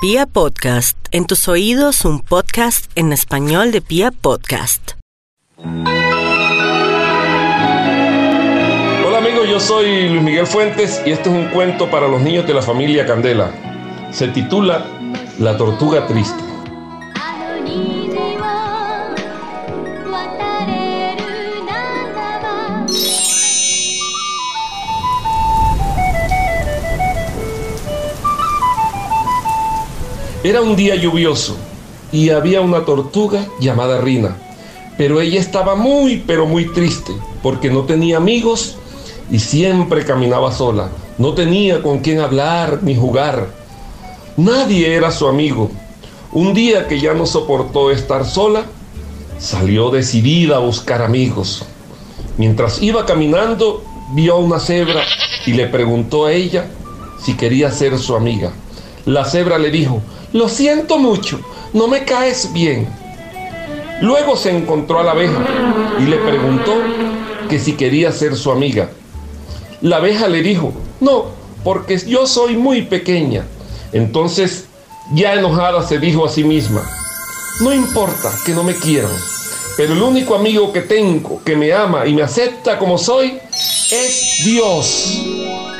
Pia Podcast, en tus oídos un podcast en español de Pia Podcast. Hola amigos, yo soy Luis Miguel Fuentes y este es un cuento para los niños de la familia Candela. Se titula La tortuga triste. Era un día lluvioso y había una tortuga llamada Rina, pero ella estaba muy pero muy triste porque no tenía amigos y siempre caminaba sola. No tenía con quién hablar ni jugar. Nadie era su amigo. Un día que ya no soportó estar sola, salió decidida a buscar amigos. Mientras iba caminando, vio a una cebra y le preguntó a ella si quería ser su amiga. La cebra le dijo, lo siento mucho, no me caes bien. Luego se encontró a la abeja y le preguntó que si quería ser su amiga. La abeja le dijo, no, porque yo soy muy pequeña. Entonces, ya enojada, se dijo a sí misma, no importa que no me quieran, pero el único amigo que tengo que me ama y me acepta como soy es Dios.